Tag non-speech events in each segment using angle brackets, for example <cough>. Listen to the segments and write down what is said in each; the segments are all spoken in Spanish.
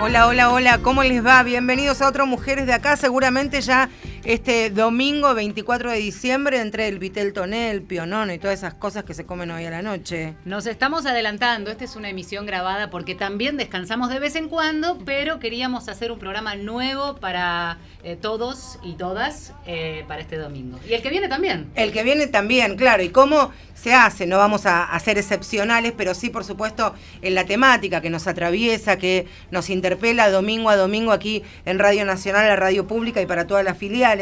Hola, hola, hola, ¿cómo les va? Bienvenidos a otro Mujeres de Acá. Seguramente ya este domingo 24 de diciembre entre el vitel toné, el pionono y todas esas cosas que se comen hoy a la noche. Nos estamos adelantando, esta es una emisión grabada porque también descansamos de vez en cuando, pero queríamos hacer un programa nuevo para eh, todos y todas eh, para este domingo. Y el que viene también. El que viene también, claro. ¿Y cómo se hace? No vamos a, a ser excepcionales, pero sí, por supuesto, en la temática que nos atraviesa, que nos interpela domingo a domingo aquí en Radio Nacional, la radio pública y para todas las filiales.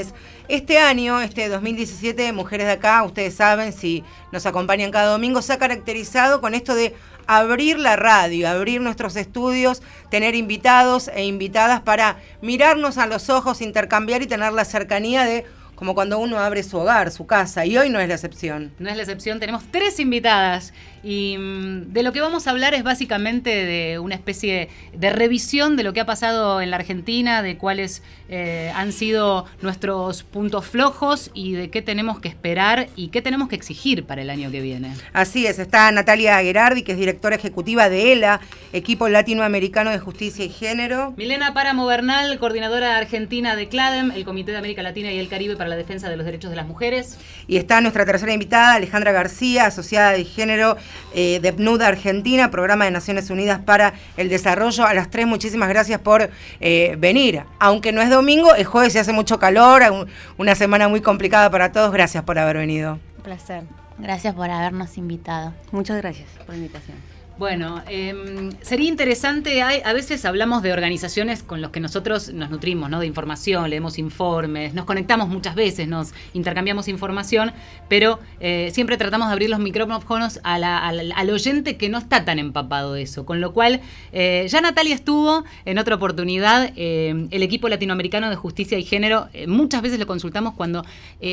Este año, este 2017, Mujeres de Acá, ustedes saben, si nos acompañan cada domingo, se ha caracterizado con esto de abrir la radio, abrir nuestros estudios, tener invitados e invitadas para mirarnos a los ojos, intercambiar y tener la cercanía de como cuando uno abre su hogar, su casa, y hoy no es la excepción. No es la excepción, tenemos tres invitadas y mm, de lo que vamos a hablar es básicamente de una especie de revisión de lo que ha pasado en la Argentina, de cuáles eh, han sido nuestros puntos flojos y de qué tenemos que esperar y qué tenemos que exigir para el año que viene. Así es, está Natalia Gerardi, que es directora ejecutiva de ELA, Equipo Latinoamericano de Justicia y Género. Milena Páramo Bernal, coordinadora argentina de CLADEM, el Comité de América Latina y el Caribe para la Defensa de los Derechos de las Mujeres. Y está nuestra tercera invitada, Alejandra García, asociada de género eh, de PNUD Argentina, Programa de Naciones Unidas para el Desarrollo. A las tres, muchísimas gracias por eh, venir. Aunque no es domingo, es jueves y hace mucho calor, un- una semana muy complicada para todos. Gracias por haber venido. Un placer. Gracias por habernos invitado. Muchas gracias por la invitación. Bueno, eh, sería interesante, hay- a veces hablamos de organizaciones con las que nosotros nos nutrimos, ¿no? De información, leemos informes, nos conectamos muchas veces, nos intercambiamos información, pero eh, siempre tratamos de abrir los micrófonos a la- al, oyente que no está tan empapado de eso. Con lo cual, eh, ya Natalia estuvo en otra oportunidad, eh, el equipo latinoamericano de justicia y género, muchas veces lo consultamos cuando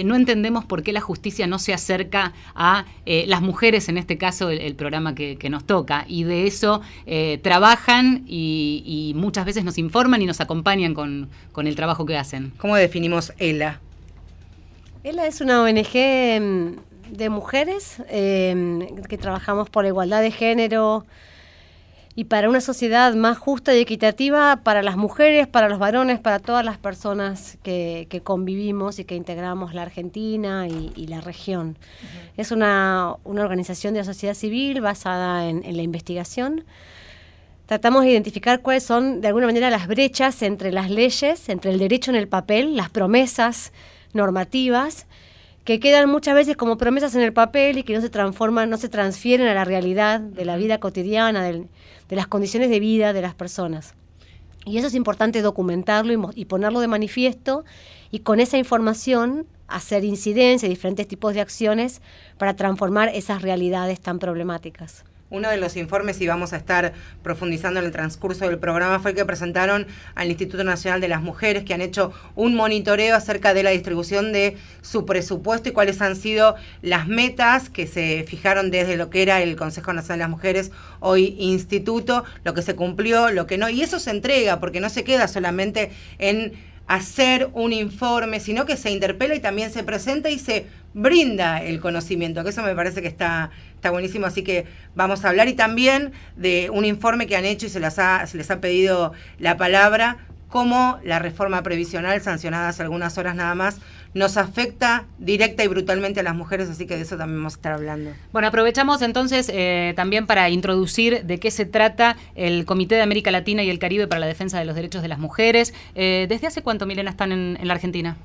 no entendemos por qué la justicia no se acerca a las mujeres, en este caso el, programa que nos toca, y de eso eh, trabajan y, y muchas veces nos informan y nos acompañan con, con el trabajo que hacen. ¿Cómo definimos ELA? ELA es una ONG mm, de mujeres eh, que trabajamos por la igualdad de género y para una sociedad más justa y equitativa para las mujeres, para los varones, para todas las personas que, que convivimos y que integramos la Argentina y, y la región. Es una, una organización de la sociedad civil basada en, en la investigación. Tratamos de identificar cuáles son, de alguna manera, las brechas entre las leyes, entre el derecho en el papel, las promesas normativas, que quedan muchas veces como promesas en el papel y que no se transforman, no se transfieren a la realidad de la vida cotidiana, del- de las condiciones de vida de las personas. Y eso es importante documentarlo y, y ponerlo de manifiesto y con esa información hacer incidencia, diferentes tipos de acciones para transformar esas realidades tan problemáticas. Uno de los informes, y vamos a estar profundizando en el transcurso del programa, fue el que presentaron al Instituto Nacional de las Mujeres, que han hecho un monitoreo acerca de la distribución de su presupuesto y cuáles han sido las metas que se fijaron desde lo que era el Consejo Nacional de las Mujeres, hoy Instituto, lo que se cumplió, lo que no. Y eso se entrega, porque no se queda solamente en hacer un informe, sino que se interpela y también se presenta y se brinda el conocimiento, que eso me parece que está, está buenísimo, así que vamos a hablar y también de un informe que han hecho y se, las ha, se les ha pedido la palabra, cómo la reforma previsional, sancionada hace algunas horas nada más, nos afecta directa y brutalmente a las mujeres, así que de eso también vamos a estar hablando. Bueno, aprovechamos entonces eh, también para introducir de qué se trata el Comité de América Latina y el Caribe para la Defensa de los Derechos de las Mujeres. Eh, ¿Desde hace cuánto, Milena, están en, en la Argentina?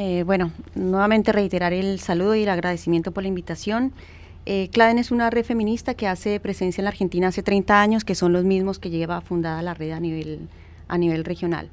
Eh, bueno, nuevamente reiterar el saludo y el agradecimiento por la invitación. Eh, CLADEN es una red feminista que hace presencia en la Argentina hace 30 años, que son los mismos que lleva fundada la red a nivel, a nivel regional.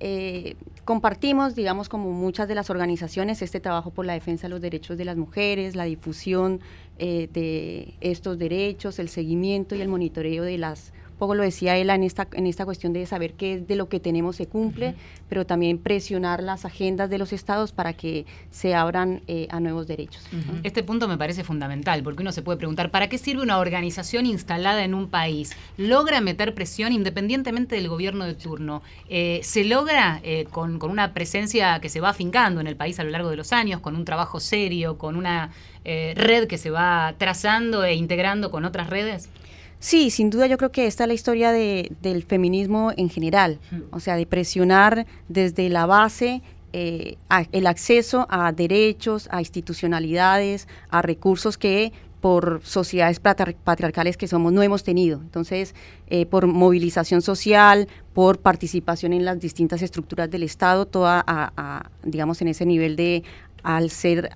Eh, compartimos, digamos, como muchas de las organizaciones, este trabajo por la defensa de los derechos de las mujeres, la difusión eh, de estos derechos, el seguimiento y el monitoreo de las poco lo decía ella en esta, en esta cuestión de saber qué es de lo que tenemos se cumple, pero también presionar las agendas de los estados para que se abran eh, a nuevos derechos. Este punto me parece fundamental, porque uno se puede preguntar, ¿para qué sirve una organización instalada en un país? ¿Logra meter presión independientemente del gobierno de turno? Eh, ¿Se logra eh, con, con una presencia que se va afincando en el país a lo largo de los años, con un trabajo serio, con una eh, red que se va trazando e integrando con otras redes? Sí, sin duda yo creo que esta es la historia de, del feminismo en general, o sea, de presionar desde la base eh, el acceso a derechos, a institucionalidades, a recursos que por sociedades patriarcales que somos no hemos tenido. Entonces, eh, por movilización social, por participación en las distintas estructuras del Estado, toda, digamos, en ese nivel de, al ser,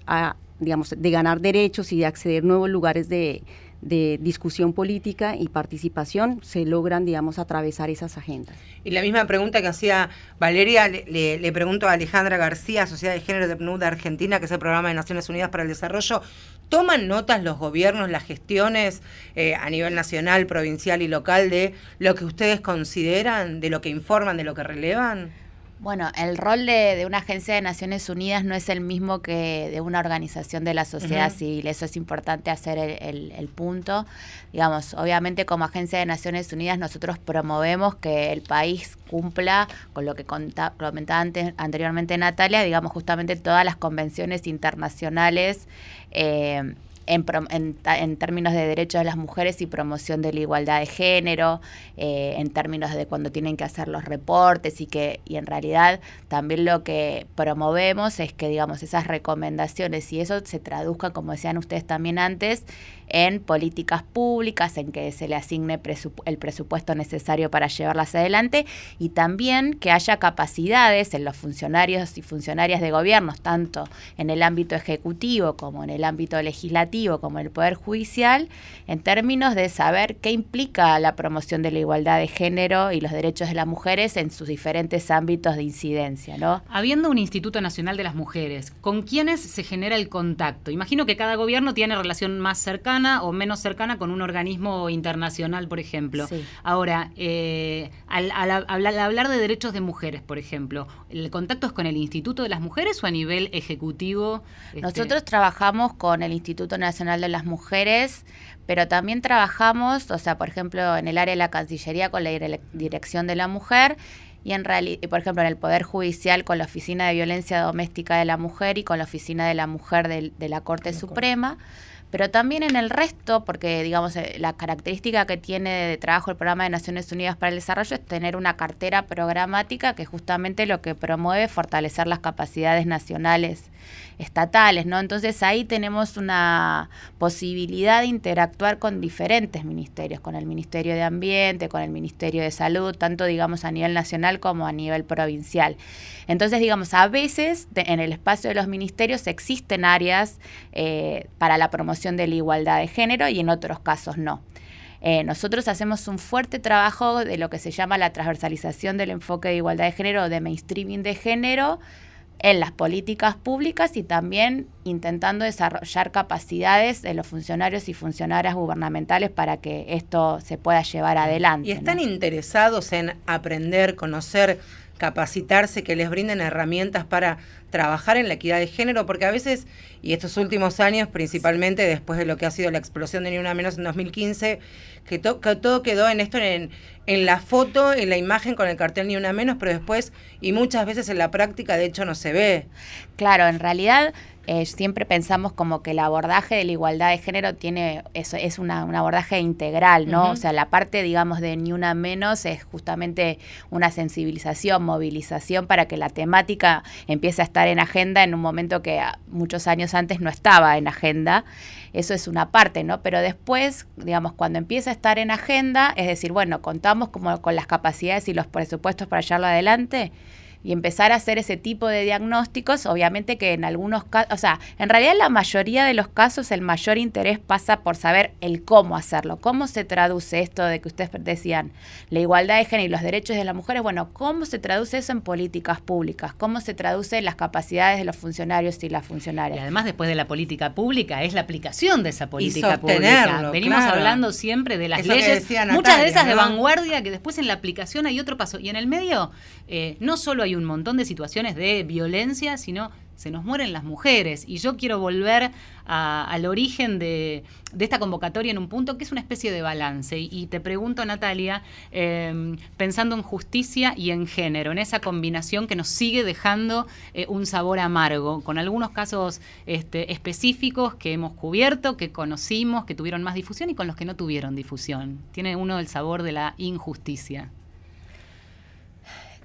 digamos, de ganar derechos y de acceder a nuevos lugares de, de discusión política y participación se logran, digamos, atravesar esas agendas. Y la misma pregunta que hacía Valeria, le, pregunto a Alejandra García, Sociedad de Género de PNUD de Argentina, que es el programa de Naciones Unidas para el Desarrollo. ¿Toman notas los gobiernos, las gestiones eh, a nivel nacional, provincial y local de lo que ustedes consideran, de lo que informan, de lo que relevan? Bueno, el rol de, una agencia de Naciones Unidas no es el mismo que de una organización de la sociedad civil. Eso es importante hacer el, punto. Digamos, obviamente como agencia de Naciones Unidas nosotros promovemos que el país cumpla con lo que comentaba antes, anteriormente Natalia, digamos justamente todas las convenciones internacionales. Eh, en, en, términos de derechos de las mujeres y promoción de la igualdad de género, eh, en términos de cuando tienen que hacer los reportes y que y en realidad también lo que promovemos es que digamos esas recomendaciones y eso se traduzca, como decían ustedes también antes, en políticas públicas, en que se le asigne el presupuesto necesario para llevarlas adelante y también que haya capacidades en los funcionarios y funcionarias de gobiernos, tanto en el ámbito ejecutivo como en el ámbito legislativo, como en el Poder Judicial, en términos de saber qué implica la promoción de la igualdad de género y los derechos de las mujeres en sus diferentes ámbitos de incidencia. ¿no? Habiendo un Instituto Nacional de las Mujeres, ¿con quiénes se genera el contacto? Imagino que cada gobierno tiene relación más cercana o menos cercana con un organismo internacional, por ejemplo. Ahora, eh, al, hablar de derechos de mujeres, por ejemplo, ¿el contacto es con el Instituto de las Mujeres o a nivel ejecutivo? Este? Nosotros trabajamos con el Instituto Nacional de las Mujeres, pero también trabajamos, o sea, por ejemplo, en el área de la Cancillería con la Dirección de la Mujer y en realidad, por ejemplo, en el Poder Judicial con la Oficina de Violencia Doméstica de la Mujer y con la Oficina de la Mujer de, la Corte Suprema pero también en el resto, porque digamos eh, la característica que tiene de trabajo el programa de Naciones Unidas para el Desarrollo es tener una cartera programática que justamente lo que promueve es fortalecer las capacidades nacionales estatales, ¿no? Entonces ahí tenemos una posibilidad de interactuar con diferentes ministerios, con el Ministerio de Ambiente, con el Ministerio de Salud, tanto digamos a nivel nacional como a nivel provincial. Entonces, digamos, a veces en el espacio de los ministerios existen áreas eh, para la promoción de la igualdad de género y en otros casos no. Eh, nosotros hacemos un fuerte trabajo de lo que se llama la transversalización del enfoque de igualdad de género o de mainstreaming de género en las políticas públicas y también intentando desarrollar capacidades de los funcionarios y funcionarias gubernamentales para que esto se pueda llevar adelante. ¿Y están interesados en aprender, conocer, capacitarse, que les brinden herramientas para trabajar en la equidad de género? Porque a veces, y estos últimos años, principalmente después de lo que ha sido la explosión de Ni Una Menos en 2015, que, que todo quedó en esto, en, en la foto, en la imagen con el cartel Ni Una Menos, pero después, y muchas veces en la práctica, de hecho, no se ve. Claro, en realidad eh, siempre pensamos como que el abordaje de la igualdad de género tiene eso es una, un abordaje integral, ¿no? O sea, la parte, digamos, de ni una menos es justamente una sensibilización, movilización para que la temática empiece a estar en agenda en un momento que muchos años antes no estaba en agenda. Eso es una parte, ¿no? Pero después, digamos, cuando empieza a estar en agenda, es decir, bueno, contamos como con las capacidades y los presupuestos para llevarlo adelante y empezar a hacer ese tipo de diagnósticos, obviamente que en algunos casos, o sea, en realidad en la mayoría de los casos el mayor interés pasa por saber el cómo hacerlo, cómo se traduce esto de que ustedes decían, la igualdad de género y los derechos de las mujeres, bueno, cómo se traduce eso en políticas públicas, cómo se traduce en las capacidades de los funcionarios y las funcionarias. Y además después de la política pública es la aplicación de esa política pública. Venimos hablando siempre de las leyes, muchas de esas de vanguardia, que después en la aplicación hay otro paso. Y en el medio eh, no solo hay un montón de situaciones de violencia, sino se nos mueren las mujeres. Y yo quiero volver al origen de, esta convocatoria en un punto que es una especie de balance. Y, te pregunto, Natalia, em, pensando en justicia y en género, en esa combinación que nos sigue dejando eh, un sabor amargo, con algunos casos este, específicos que hemos cubierto, que conocimos, que tuvieron más difusión y con los que no tuvieron difusión. Tiene uno el sabor de la injusticia.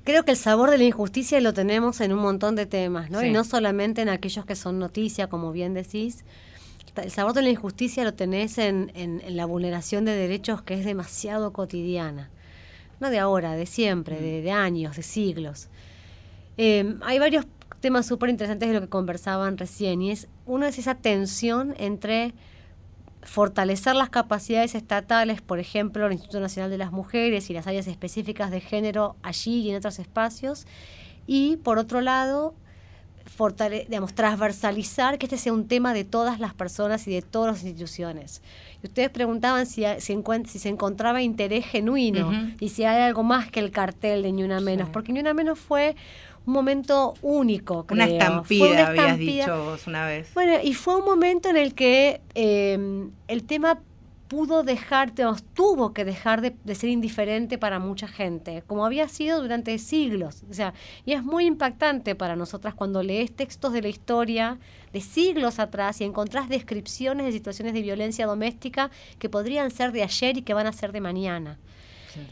Creo que el sabor de la injusticia lo tenemos en un montón de temas, ¿no? Y no solamente en aquellos que son noticia, como bien decís. El sabor de la injusticia lo tenés en, en, la vulneración de derechos que es demasiado cotidiana. No de ahora, de siempre, de, años, de siglos. Eh, hay varios temas súper interesantes de lo que conversaban recién, y es uno es esa tensión entre fortalecer las capacidades estatales, por ejemplo, el Instituto Nacional de las Mujeres y las áreas específicas de género allí y en otros espacios, y por otro lado, digamos, transversalizar que este sea un tema de todas las personas y de todas las instituciones. Y ustedes preguntaban si, si, si se encontraba interés genuino y si hay algo más que el cartel de Ni Una Menos, porque Ni Una Menos fue un momento único. Una estampida, habías dicho vos una vez. Bueno, y fue un momento en el que em, el tema pudo dejar, tuvo que dejar de, ser indiferente para mucha gente, como había sido durante siglos. O sea, y es muy impactante para nosotras cuando lees textos de la historia de siglos atrás y encontrás descripciones de situaciones de violencia doméstica que podrían ser de ayer y que van a ser de mañana.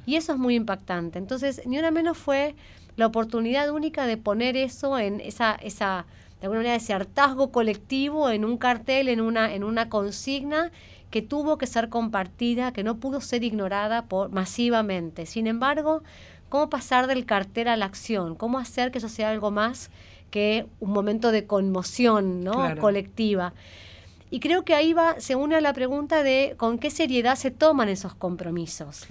Y eso es muy impactante. Entonces, ni una menos fue la oportunidad única de poner eso en esa, esa de alguna manera, ese hartazgo colectivo en un cartel, en una, en una consigna que tuvo que ser compartida, que no pudo ser ignorada por, masivamente. Sin embargo, ¿cómo pasar del cartel a la acción? ¿Cómo hacer que eso sea algo más que un momento de conmoción ¿no? colectiva? Y creo que ahí va, se une a la pregunta de con qué seriedad se toman esos compromisos.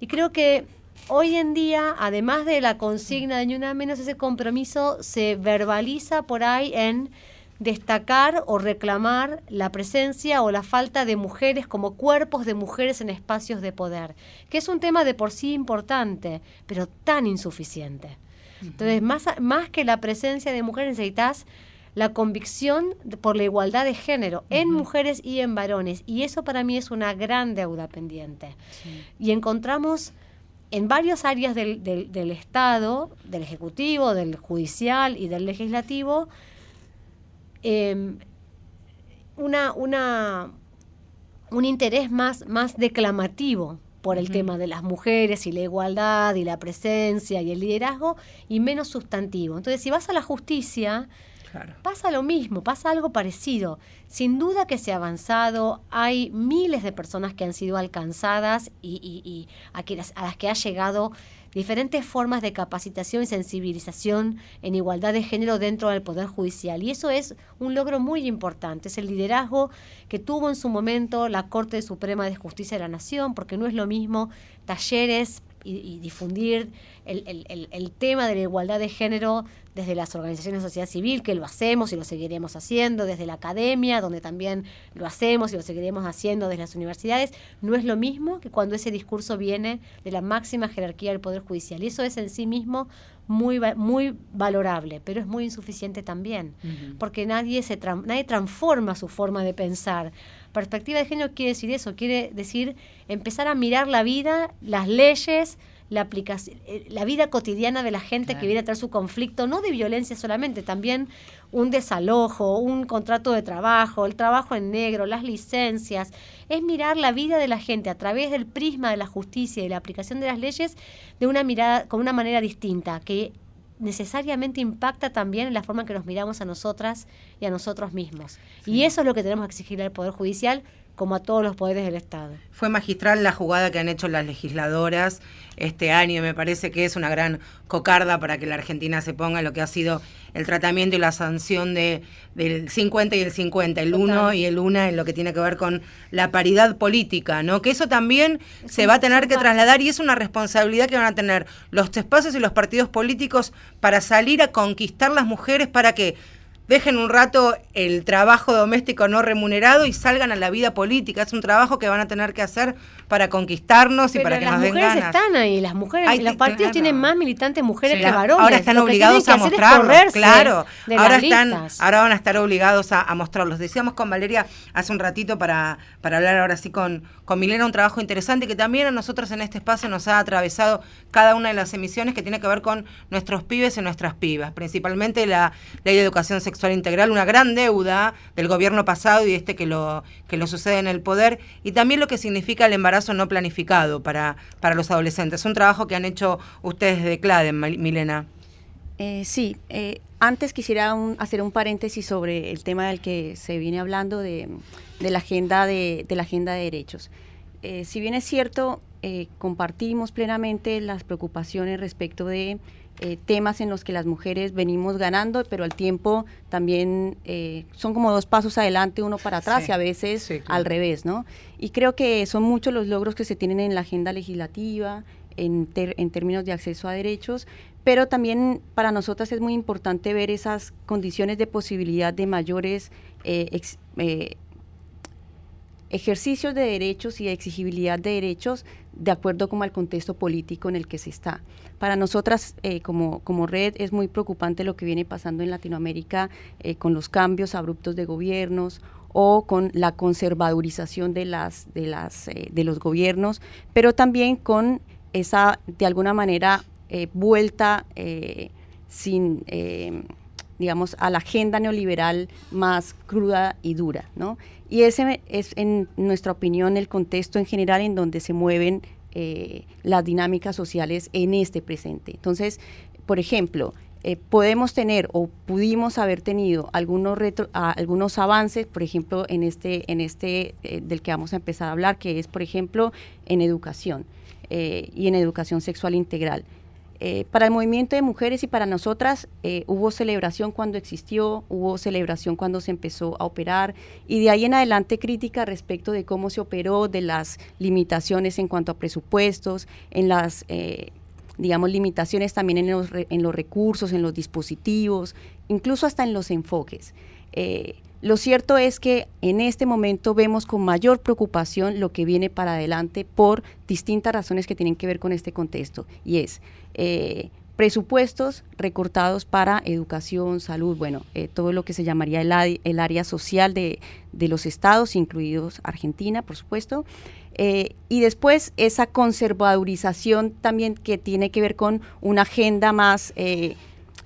Y creo que hoy en día, además de la consigna de ni una menos, ese compromiso se verbaliza por ahí en destacar o reclamar la presencia o la falta de mujeres como cuerpos de mujeres en espacios de poder, que es un tema de por sí importante, pero tan insuficiente. Entonces, más, más que la presencia de mujeres, necesitas la convicción por la igualdad de género en mujeres y en varones. Y eso para mí es una gran deuda pendiente. Y encontramos en varias áreas del, del, Estado, del Ejecutivo, del Judicial y del Legislativo, em, una, una, un interés más, más declamativo por el tema de las mujeres y la igualdad y la presencia y el liderazgo y menos sustantivo. Entonces, si vas a la justicia, Pasa lo mismo, pasa algo parecido. Sin duda que se ha avanzado, hay miles de personas que han sido alcanzadas y, a, a las que ha llegado diferentes formas de capacitación y sensibilización en igualdad de género dentro del Poder Judicial. Y eso es un logro muy importante. Es el liderazgo que tuvo en su momento la Corte Suprema de Justicia de la Nación, porque no es lo mismo talleres y, difundir el, tema de la igualdad de género desde las organizaciones de sociedad civil, que lo hacemos y lo seguiremos haciendo, desde la academia, donde también lo hacemos y lo seguiremos haciendo desde las universidades, no es lo mismo que cuando ese discurso viene de la máxima jerarquía del Poder Judicial. Y eso es en sí mismo muy, muy valorable, pero es muy insuficiente también, porque nadie, se nadie transforma su forma de pensar. Perspectiva de género quiere decir eso, quiere decir empezar a mirar la vida, las leyes, la aplicación, eh, la vida cotidiana de la gente que viene a traer su conflicto, no de violencia solamente, también un desalojo, un contrato de trabajo, el trabajo en negro, las licencias, es mirar la vida de la gente a través del prisma de la justicia y la aplicación de las leyes de una mirada, con una manera distinta, que necesariamente impacta también en la forma en que nos miramos a nosotras y a nosotros mismos. Y eso es lo que tenemos que exigir al Poder Judicial, como a todos los poderes del Estado. Fue magistral la jugada que han hecho las legisladoras este año. Me parece que es una gran cocarda para que la Argentina se ponga lo que ha sido el tratamiento y la sanción de, del 50 y el 50, el 1 y el 1 en lo que tiene que ver con la paridad política, ¿no? Que eso también se va a tener que trasladar y es una responsabilidad que van a tener los espacios y los partidos políticos para salir a conquistar las mujeres para que dejen un rato el trabajo doméstico no remunerado y salgan a la vida política. Es un trabajo que van a tener que hacer para conquistarnos y para que nos den ganas. Las mujeres están ahí, las mujeres, los partidos tienen más militantes mujeres que varones. Ahora están obligados a mostrarlos, claro. Ahora están, ahora van a estar obligados a, mostrarlos. Decíamos con Valeria hace un ratito para, para hablar ahora sí con, con Milena un trabajo interesante que también a nosotros en este espacio nos ha atravesado cada una de las emisiones que tiene que ver con nuestros pibes y nuestras pibas, principalmente la ley de educación sexual integral, una gran deuda del gobierno pasado y este que lo, que lo sucede en el poder, y también lo que significa el embarazo no planificado para, para los adolescentes. Un trabajo que han hecho ustedes de CLADEN, Milena. Eh, sí, eh, antes quisiera hacer un paréntesis sobre el tema del que se viene hablando de, la, agenda de, la agenda de derechos. Eh, si bien es cierto, compartimos plenamente las preocupaciones respecto de eh, temas en los que las mujeres venimos ganando, pero al tiempo también eh, son como dos pasos adelante, uno para atrás y a veces al revés, ¿no? Y creo que son muchos los logros que se tienen en la agenda legislativa, en, en términos de acceso a derechos, pero también para nosotras es muy importante ver esas condiciones de posibilidad de mayores eh, ejercicios de derechos y de exigibilidad de derechos de acuerdo como al contexto político en el que se está. Para nosotras eh, como, como red es muy preocupante lo que viene pasando en Latinoamérica eh, con los cambios abruptos de gobiernos o con la conservadurización de, las, de, las, eh, de los gobiernos, pero también con esa, de alguna manera, vuelta sin digamos, a la agenda neoliberal más cruda y dura, ¿no? Y ese es, en nuestra opinión, el contexto en general en donde se mueven eh, las dinámicas sociales en este presente. Entonces, por ejemplo, eh, podemos tener o pudimos haber tenido algunos, algunos avances, por ejemplo, en este, en este eh, del que vamos a empezar a hablar, que es, por ejemplo, en educación y en educación sexual integral. Eh, para el movimiento de mujeres y para nosotras eh, hubo celebración cuando existió, hubo celebración cuando se empezó a operar y de ahí en adelante crítica respecto de cómo se operó, de las limitaciones en cuanto a presupuestos, en las, eh, digamos, limitaciones también en los, en los recursos, en los dispositivos, incluso hasta en los enfoques. Lo cierto es que en este momento vemos con mayor preocupación lo que viene para adelante por distintas razones que tienen que ver con este contexto. Y es eh, presupuestos recortados para educación, salud, bueno, eh, todo lo que se llamaría el, área social de, los estados, incluidos Argentina, por supuesto. Eh, y después esa conservadurización también que tiene que ver con una agenda más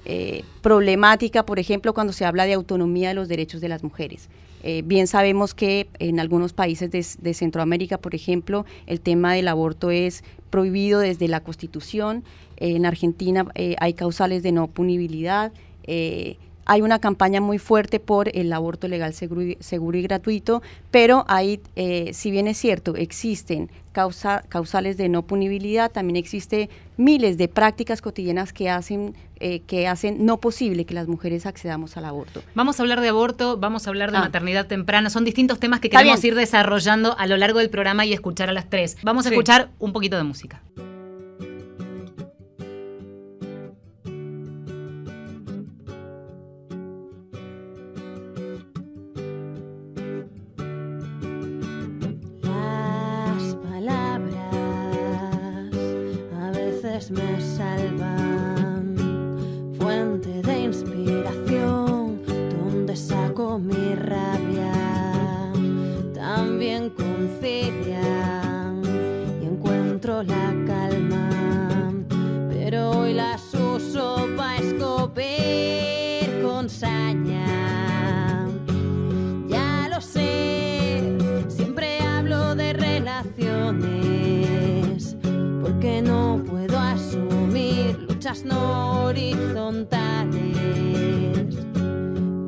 eh, problemática, por ejemplo, cuando se habla de autonomía de los derechos de las mujeres. Eh, bien sabemos que en algunos países de, Centroamérica, por ejemplo, el tema del aborto es prohibido desde la Constitución. en Argentina eh, hay causales de no punibilidad. Hay una campaña muy fuerte por el aborto legal, seguro y, gratuito, pero ahí, si bien es cierto, existen causales de no punibilidad, también existe miles de prácticas cotidianas que hacen eh, que hacen no posible que las mujeres accedamos al aborto. Vamos a hablar de aborto, vamos a hablar de ah. maternidad temprana, son distintos temas que queremos ir desarrollando a lo largo del programa y escuchar a las tres. Vamos a escuchar un poquito de música. Me salvan, fuente de inspiración, donde saco mi rabia, también concilian y encuentro la calma, pero hoy las uso para escopir con saña. Ya lo sé, siempre hablo de relaciones, porque no no horizontales.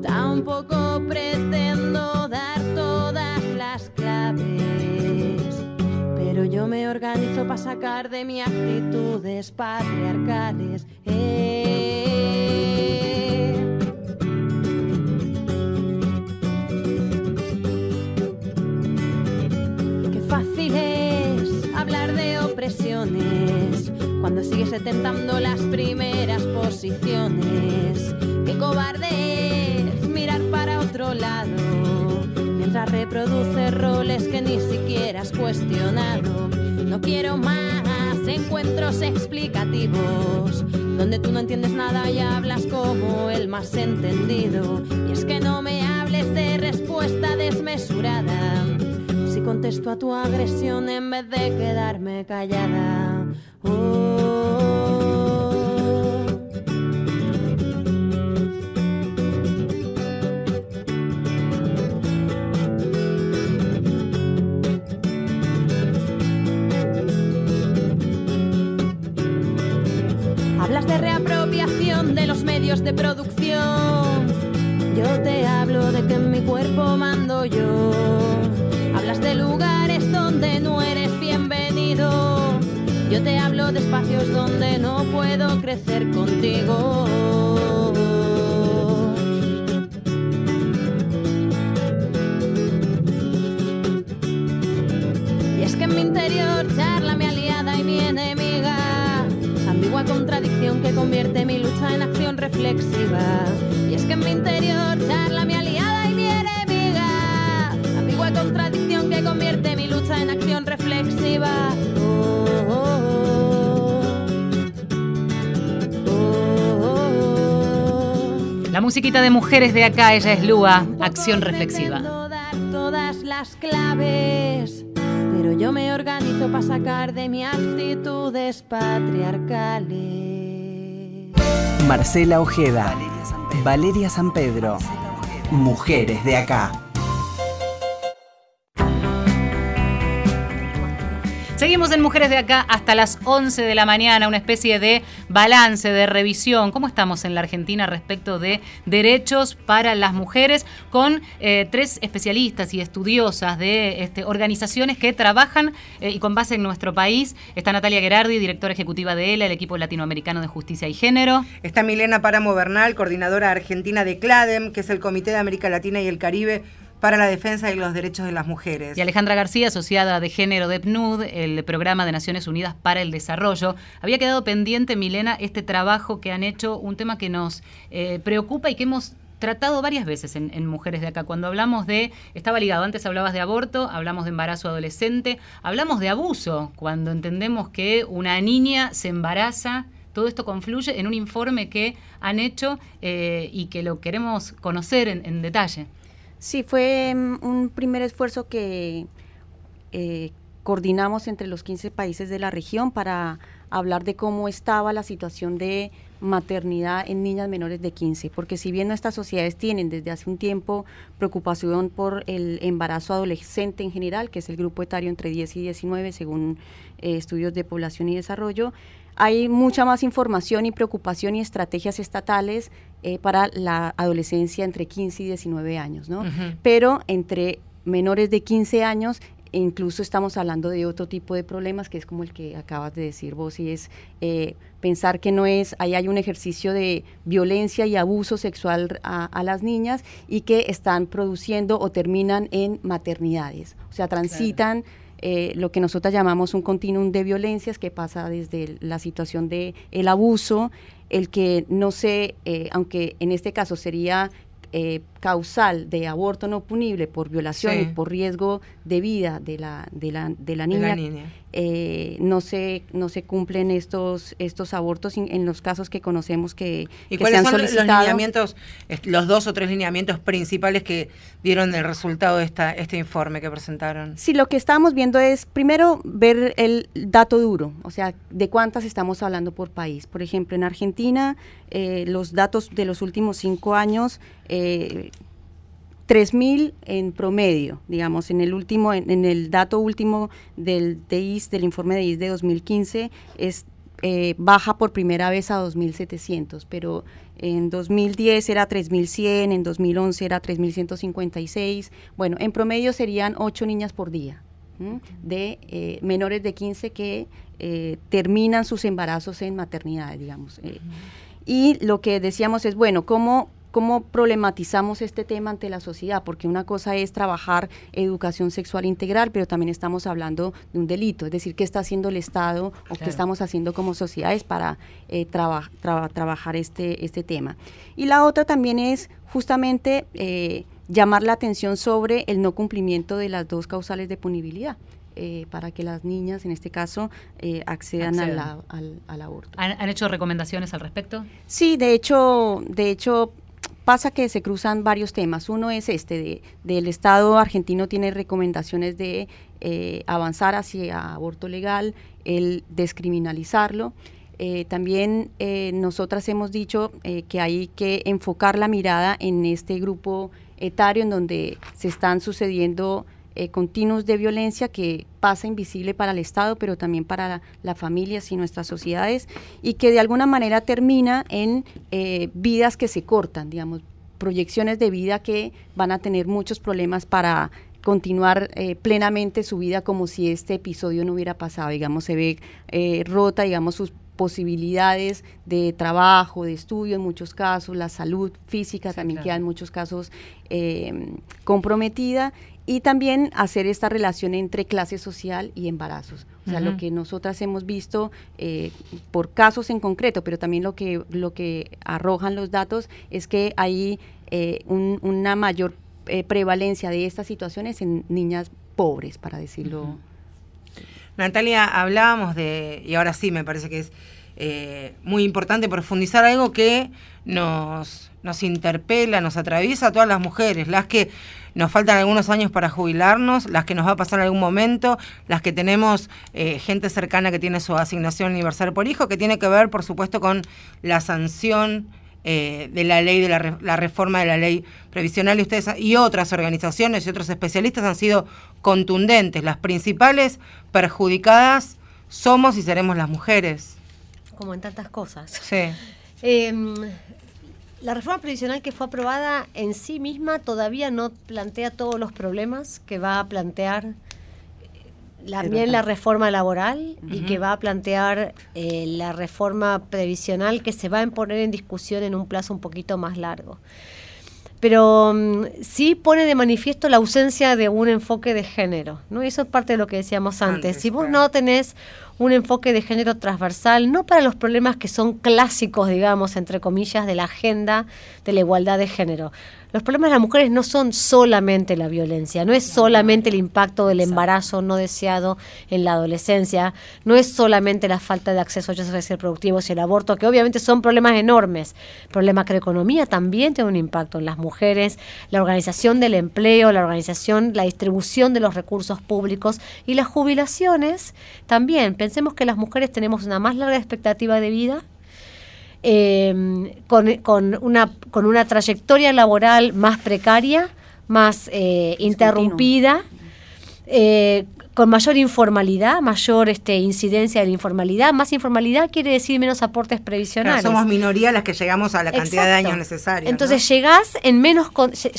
Tampoco pretendo dar todas las claves, pero yo me organizo para sacar de mi actitudes patriarcales. Eh. Qué fácil es hablar de opresiones cuando sigues detentando las primeras posiciones. Qué cobarde es mirar para otro lado, mientras reproduce roles que ni siquiera has cuestionado. No quiero más encuentros explicativos, donde tú no entiendes nada y hablas como el más entendido. Y es que no me hables de respuesta desmesurada, si contesto a tu agresión en vez de quedarme callada. Oh. de producción. Yo te hablo de que en mi cuerpo mando yo. Hablas de lugares donde no. Yo te hablo de espacios donde no puedo crecer contigo. Y es que en mi interior charla mi aliada y mi enemiga contradicción que convierte mi lucha en acción reflexiva. Y es que en mi interior charla mi aliada y mi enemiga. Ambigua contradicción que convierte mi lucha en acción reflexiva. La musiquita de mujeres de acá, ella es Lua, acción reflexiva. Todas las claves pero yo me organizo para sacar de mi actitudes patriarcales. Marcela Ojeda, Valeria San Pedro, Mujeres de acá. Seguimos en Mujeres de Acá hasta las 11 de la mañana, una especie de balance, de revisión. ¿Cómo estamos en la Argentina respecto de derechos para las mujeres? Con eh, tres especialistas y estudiosas de este, organizaciones que trabajan eh, y con base en nuestro país. Está Natalia Gerardi, directora ejecutiva de ELA, el equipo latinoamericano de justicia y género. Está Milena Páramo Bernal, coordinadora argentina de CLADEM, que es el Comité de América Latina y el Caribe para la defensa de los derechos de las mujeres. Y Alejandra García, asociada de género de PNUD, el Programa de Naciones Unidas para el Desarrollo. Había quedado pendiente, Milena, este trabajo que han hecho, un tema que nos eh, preocupa y que hemos tratado varias veces en, Mujeres de Acá. Cuando hablamos de, estaba ligado, antes hablabas de aborto, hablamos de embarazo adolescente, hablamos de abuso, cuando entendemos que una niña se embaraza. Todo esto confluye en un informe que han hecho eh, y que lo queremos conocer en detalle. Sí, fue mm, un primer esfuerzo que eh, coordinamos entre los 15 países de la región para hablar de cómo estaba la situación de maternidad en niñas menores de 15, porque si bien nuestras sociedades tienen desde hace un tiempo preocupación por el embarazo adolescente en general, que es el grupo etario entre 10 y 19 según eh, estudios de población y desarrollo, hay mucha más información y preocupación y estrategias estatales eh, para la adolescencia entre 15 y 19 años, ¿no? Pero entre menores de 15 años incluso estamos hablando de otro tipo de problemas que es como el que acabas de decir vos y es eh, pensar que no es ahí hay un ejercicio de violencia y abuso sexual a, las niñas y que están produciendo o terminan en maternidades. O sea transitan eh, lo que nosotros llamamos un continuum de violencias que pasa desde la situación de el abuso, el que no sé, eh, aunque en este caso sería eh, causal de aborto no punible por violación y por riesgo de vida de la, de la, de la niña, eh, no, se, no se cumplen estos, estos abortos en los casos que conocemos que, ¿Y cuáles son los lineamientos, los dos o tres lineamientos principales que dieron el resultado de esta, este informe que presentaron? Sí, lo que estamos viendo es primero ver el dato duro, o sea, de cuántas estamos hablando por país. Por ejemplo, en Argentina, eh, los datos de los últimos cinco años eh, 3.000 en promedio, digamos, en el último, en, el dato último del DIS, del informe de IS de 2015, es eh, baja por primera vez a 2.700, pero en 2010 era 3.100, en 2011 era 3.156, bueno, en promedio serían 8 niñas por día de eh, menores de 15 que eh, terminan sus embarazos en maternidad, digamos. Y lo que decíamos es, bueno, ¿cómo cómo problematizamos este tema ante la sociedad, porque una cosa es trabajar educación sexual integral, pero también estamos hablando de un delito, es decir, qué está haciendo el Estado o qué estamos haciendo como sociedades para eh, trabajar este, este tema. Y la otra también es justamente... Eh, llamar la atención sobre el no cumplimiento de las dos causales de punibilidad. Eh, para que las niñas, en este caso, eh, accedan, Accedan. a la- al, al aborto. ¿Han, han hecho recomendaciones al respecto? Sí, de hecho, de hecho pasa que se cruzan varios temas. Uno es este de del Estado argentino tiene recomendaciones de eh, avanzar hacia aborto legal, el descriminalizarlo. Eh, también eh, nosotras hemos dicho eh, que hay que enfocar la mirada en este grupo etario en donde se están sucediendo eh, continuos de violencia que pasa invisible para el Estado, pero también para la- las familias y nuestras sociedades, y que de alguna manera termina en eh, vidas que se cortan, digamos, proyecciones de vida que van a tener muchos problemas para continuar eh, plenamente su vida como si este episodio no hubiera pasado, digamos, se ve eh, rota, digamos, sus posibilidades de trabajo, de estudio en muchos casos, la salud física también claro. queda en muchos casos eh, comprometida y también hacer esta relación entre clase social y embarazos. O sea, lo que nosotras hemos visto eh, por casos en concreto, pero también lo que, lo que arrojan los datos es que hay eh, un- una mayor eh, prevalencia de estas situaciones en niñas pobres, para decirlo. Natalia, hablábamos de, y ahora sí me parece que es eh, muy importante profundizar algo que nos, nos interpela, nos atraviesa a todas las mujeres, las que nos faltan algunos años para jubilarnos, las que nos va a pasar en algún momento, las que tenemos eh, gente cercana que tiene su asignación universal por hijo, que tiene que ver, por supuesto, con la sanción eh, de la ley, de la, re- la reforma de la ley previsional y ustedes y otras organizaciones y otros especialistas han sido contundentes. Las principales perjudicadas somos y seremos las mujeres. Como en tantas cosas. Sí. Em, la reforma previsional que fue aprobada en sí misma todavía no plantea todos los problemas que va a plantear eh, también la reforma laboral y que va a plantear eh, la reforma previsional que se va a poner en discusión en un plazo un poquito más largo. Pero mm, sí pone de manifiesto la ausencia de un enfoque de género, ¿no? Y eso es parte de lo que decíamos antes. Antes, si vos claro. no tenés un enfoque de género transversal, no para los problemas que son clásicos, digamos, entre comillas, de la agenda de la igualdad de género. Los problemas de las mujeres no son solamente la violencia, no es solamente el impacto del embarazo no deseado en la adolescencia, no es solamente la falta de acceso a derechos reproductivos y el aborto, que obviamente son problemas enormes. Pero la macroeconomía también tiene un impacto en las mujeres, la organización del empleo, la organización, la distribución de los recursos públicos y las jubilaciones también. Pensemos que las mujeres tenemos una más larga expectativa de vida, eh, con, con una, con una trayectoria laboral más precaria, más eh, interrumpida, eh, con mayor informalidad, mayor este, incidencia de la informalidad. Más informalidad quiere decir menos aportes previsionales. somos minoría las que llegamos a la cantidad de años necesarios. Entonces llegás en menos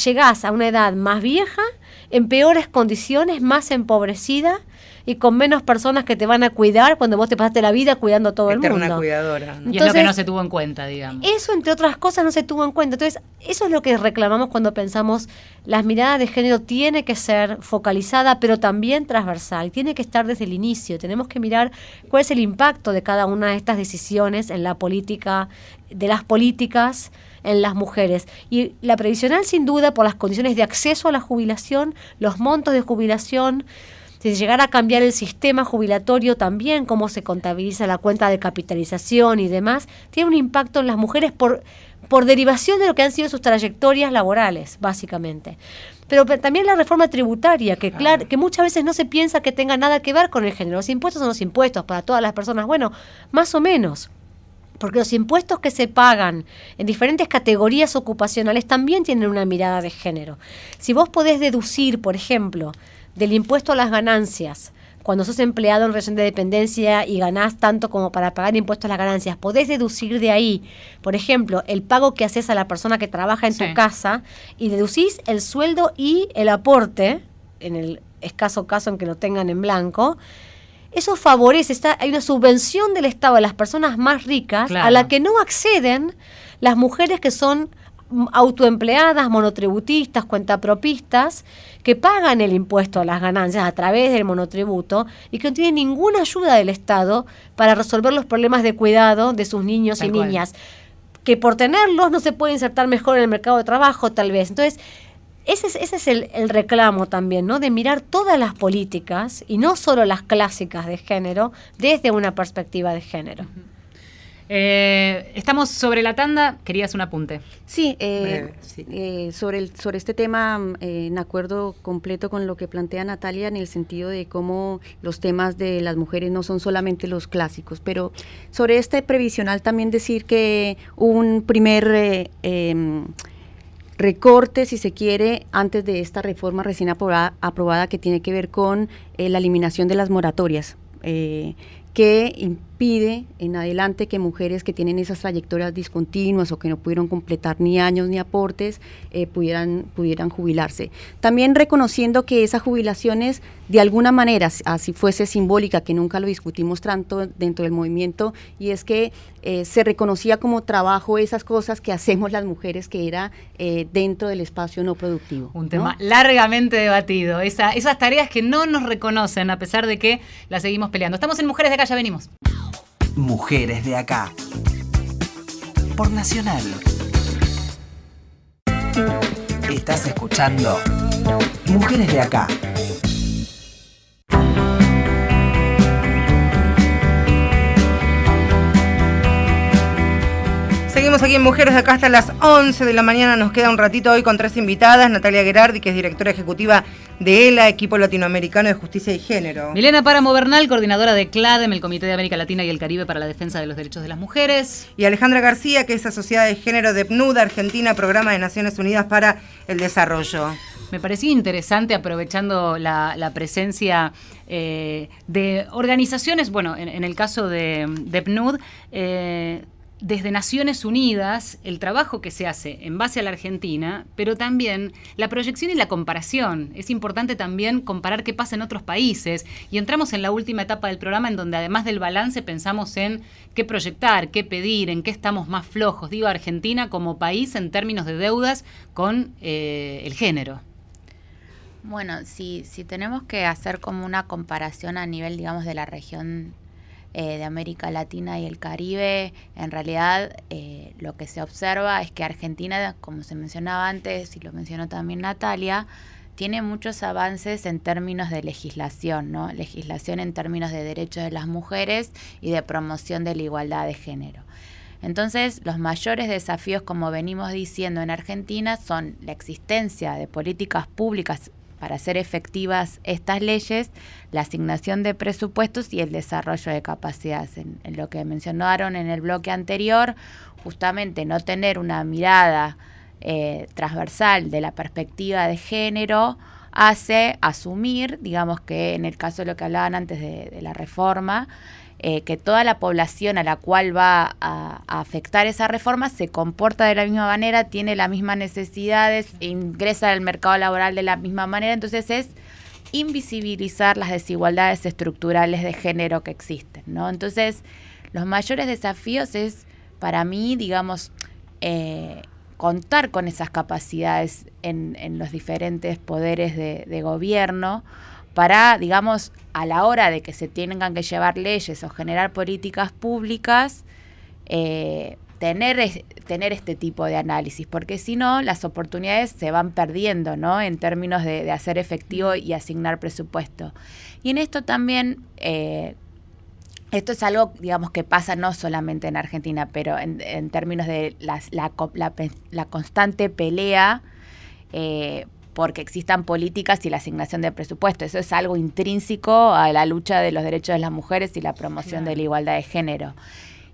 llegás a una edad más vieja, en peores condiciones, más empobrecida y con menos personas que te van a cuidar cuando vos te pasaste la vida cuidando a todo el Eterna mundo. cuidadora. ¿no? Y es lo que no se tuvo en cuenta, digamos. Eso, entre otras cosas, no se tuvo en cuenta. Entonces, eso es lo que reclamamos cuando pensamos las miradas de género tiene que ser focalizada, pero también transversal. Tiene que estar desde el inicio. Tenemos que mirar cuál es el impacto de cada una de estas decisiones en la política, de las políticas en las mujeres. Y la previsional, sin duda, por las condiciones de acceso a la jubilación, los montos de jubilación, si llegara a cambiar el sistema jubilatorio también, cómo se contabiliza la cuenta de capitalización y demás, tiene un impacto en las mujeres por, por derivación de lo que han sido sus trayectorias laborales, básicamente. Pero pe- también la reforma tributaria, que, clar- que muchas veces no se piensa que tenga nada que ver con el género. Los impuestos son los impuestos para todas las personas. Bueno, más o menos. Porque los impuestos que se pagan en diferentes categorías ocupacionales también tienen una mirada de género. Si vos podés deducir, por ejemplo, del impuesto a las ganancias, cuando sos empleado en relación de dependencia y ganás tanto como para pagar impuestos a las ganancias, podés deducir de ahí, por ejemplo, el pago que haces a la persona que trabaja en Sí. tu casa y deducís el sueldo y el aporte, en el escaso caso en que lo tengan en blanco, eso favorece, está, hay una subvención del Estado a las personas más ricas a la que no acceden las mujeres que son autoempleadas, monotributistas, cuentapropistas, que pagan el impuesto a las ganancias a través del monotributo y que no tienen ninguna ayuda del Estado para resolver los problemas de cuidado de sus niños Tal y cual. niñas, que por tenerlos no se puede insertar mejor en el mercado de trabajo tal vez. Entonces, ese es, ese es el, el reclamo también, ¿no? De mirar todas las políticas y no solo las clásicas de género desde una perspectiva de género. Eh, estamos sobre la tanda, querías un apunte. Sí, eh, sí. eh, sobre, el, sobre este tema, mm, eh, en acuerdo completo con lo que plantea Natalia, en el sentido de cómo los temas de las mujeres no son solamente los clásicos, pero sobre este previsional también decir que hubo un primer eh, em, recorte, si se quiere, antes de esta reforma recién aprobada, aprobada que tiene que ver con eh, la eliminación de las moratorias. eh, que impide en adelante que mujeres que tienen esas trayectorias discontinuas o que no pudieron completar ni años ni aportes eh, pudieran, pudieran jubilarse. También reconociendo que esas jubilaciones, de alguna manera, así fuese simbólica, que nunca lo discutimos tanto dentro del movimiento, y es que eh, se reconocía como trabajo esas cosas que hacemos las mujeres que era eh, dentro del espacio no productivo. Un ¿no? tema largamente debatido. Esa- esas tareas que no nos reconocen a pesar de que las seguimos peleando. Estamos en Mujeres de acá, ya venimos. Mujeres de acá. Por Nacional. Estás escuchando Mujeres de acá. Seguimos aquí en Mujeres de acá hasta las 11 de la mañana. Nos queda un ratito hoy con tres invitadas. Natalia Gerardi, que es directora ejecutiva de ELA, Equipo Latinoamericano de Justicia y Género. Milena Páramo Bernal, coordinadora de CLADEM, el Comité de América Latina y el Caribe para la Defensa de los Derechos de las Mujeres. Y Alejandra García, que es asociada de género de PNUD Argentina, Programa de Naciones Unidas para el Desarrollo. Me parecía interesante, aprovechando la, la presencia eh, de organizaciones, bueno, en, en el caso de, de PNUD, eh, desde Naciones Unidas, el trabajo que se hace en base a la Argentina, pero también la proyección y la comparación. Es importante también comparar qué pasa en otros países. Y entramos en la última etapa del programa en donde además del balance pensamos en qué proyectar, qué pedir, en qué estamos más flojos. Digo, Argentina como país en términos de deudas con eh, el género. Bueno, si, si tenemos que hacer como una comparación a nivel, digamos, de la región eh, de América Latina y el Caribe, en realidad eh, lo que se observa es que Argentina, como se mencionaba antes y lo mencionó también Natalia, tiene muchos avances en términos de legislación, ¿no? Legislación en términos de derechos de las mujeres y de promoción de la igualdad de género. Entonces, los mayores desafíos, como venimos diciendo en Argentina, son la existencia de políticas públicas para hacer efectivas estas leyes, la asignación de presupuestos y el desarrollo de capacidades. En, lo que mencionaron en el bloque anterior, justamente no tener una mirada eh, transversal de la perspectiva de género hace asumir, digamos que en el caso de lo que hablaban antes de la reforma, eh, que toda la población a la cual va a, afectar esa reforma se comporta de la misma manera, tiene las mismas necesidades, ingresa al mercado laboral de la misma manera, entonces es invisibilizar las desigualdades estructurales de género que existen, ¿no? Entonces, los mayores desafíos es, para mí, digamos, eh, contar con esas capacidades en, los diferentes poderes de, de gobierno, para, digamos, a la hora de que se tengan que llevar leyes o generar políticas públicas, eh, tener, tener este tipo de análisis, porque si no, las oportunidades se van perdiendo, ¿no? En términos de, hacer efectivo y asignar presupuesto. Y en esto también, eh, esto es algo, digamos, que pasa no solamente en Argentina, pero en, en términos de la, la, la, constante pelea eh, porque existan políticas y la asignación de presupuesto. Eso es algo intrínseco a la lucha de los derechos de las mujeres y la promoción claro. de la igualdad de género.